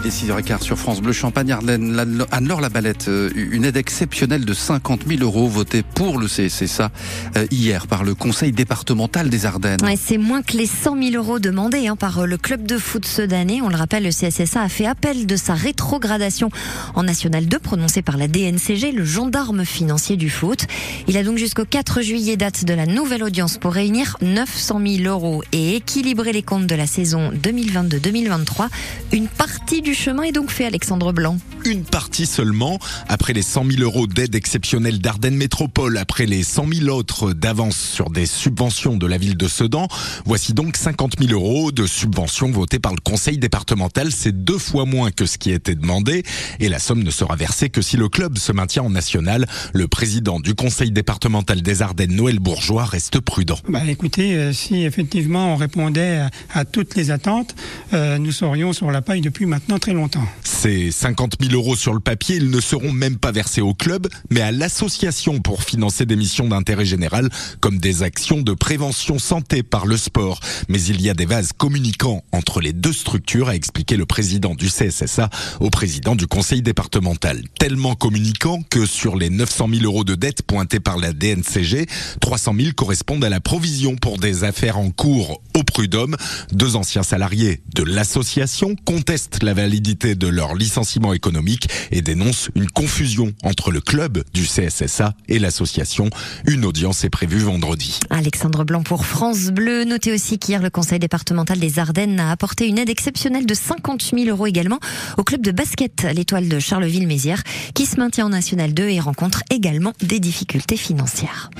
Il est 6h15 sur France Bleu Champagne Ardennes. Anne-Laure Labalette, euh, une aide exceptionnelle de 50 000 euros votée pour le CSSA euh, hier par le Conseil départemental des Ardennes. C'est moins que les 100 000 euros demandés hein, par euh, le club de foot Sedanais. On le rappelle, le CSSA a fait appel de sa rétrogradation en National 2 prononcée par la DNCG, le gendarme financier du foot. Il a donc jusqu'au 4 juillet date de la nouvelle audience pour réunir 900 000 euros et équilibrer les comptes de la saison 2022-2023. Une partie du chemin est donc fait, Alexandre Blanc. Une partie seulement. Après les 100 000 euros d'aide exceptionnelle d'Ardennes Métropole, après les 100 000 autres d'avance sur des subventions de la ville de Sedan, voici donc 50 000 euros de subventions votées par le conseil départemental. C'est deux fois moins que ce qui était demandé et la somme ne sera versée que si le club se maintient en national. Le président du conseil départemental des Ardennes, Noël Bourgeois, reste prudent. Bah, écoutez, euh, si effectivement on répondait à, toutes les attentes, euh, nous serions sur la paille depuis maintenant très longtemps. Ces 50 000 euros sur le papier, ils ne seront même pas versés au club, mais à l'association pour financer des missions d'intérêt général, comme des actions de prévention santé par le sport. Mais il y a des vases communicants entre les deux structures, a expliqué le président du CSSA au président du conseil départemental. Tellement communicants que sur les 900 000 euros de dette pointés par la DNCG, 300 000 correspondent à la provision pour des affaires en cours au prud'homme. Deux anciens salariés de l'association contestent la validité de leur licenciement économique et dénoncent une confusion entre le club du CSSA et l'association. Une audience est prévue vendredi. Alexandre Blanc pour France Bleu. Notez aussi qu'hier, le conseil départemental des Ardennes a apporté une aide exceptionnelle de 50 000 euros également au club de basket, l'étoile de Charleville-Mézières, qui se maintient en National 2 et rencontre également des difficultés financières.